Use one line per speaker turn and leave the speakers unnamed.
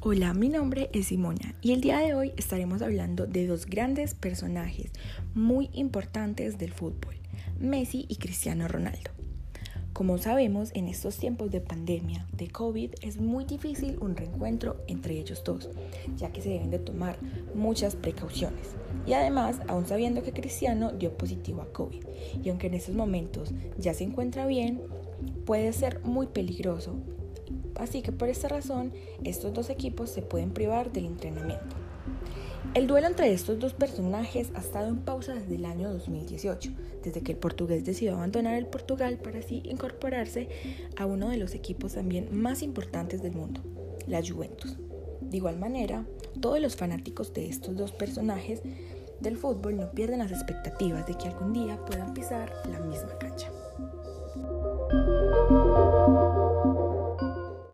Hola, mi nombre es Simona y el día de hoy estaremos hablando de dos grandes personajes muy importantes del fútbol, Messi y Cristiano Ronaldo. Como sabemos, en estos tiempos de pandemia, de COVID, es muy difícil un reencuentro entre ellos dos, ya que se deben de tomar muchas precauciones. Y además, aún sabiendo que Cristiano dio positivo a COVID, y aunque en estos momentos ya se encuentra bien, puede ser muy peligroso Así que por esta razón, estos dos equipos se pueden privar del entrenamiento. El duelo entre estos dos personajes ha estado en pausa desde el año 2018, desde que el portugués decidió abandonar el Portugal para así incorporarse a uno de los equipos también más importantes del mundo, la Juventus. De igual manera, todos los fanáticos de estos dos personajes del fútbol no pierden las expectativas de que algún día puedan pisar la misma cancha.